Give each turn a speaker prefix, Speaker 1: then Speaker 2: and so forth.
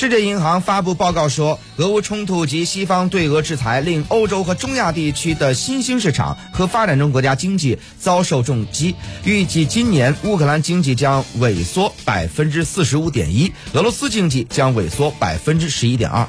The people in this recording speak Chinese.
Speaker 1: 世界银行发布报告说俄乌冲突及西方对俄制裁令欧洲和中亚地区的新兴市场和发展中国家经济遭受重击预计今年乌克兰经济将萎缩百分之四十五点一俄罗斯经济将萎缩百分之十一点二。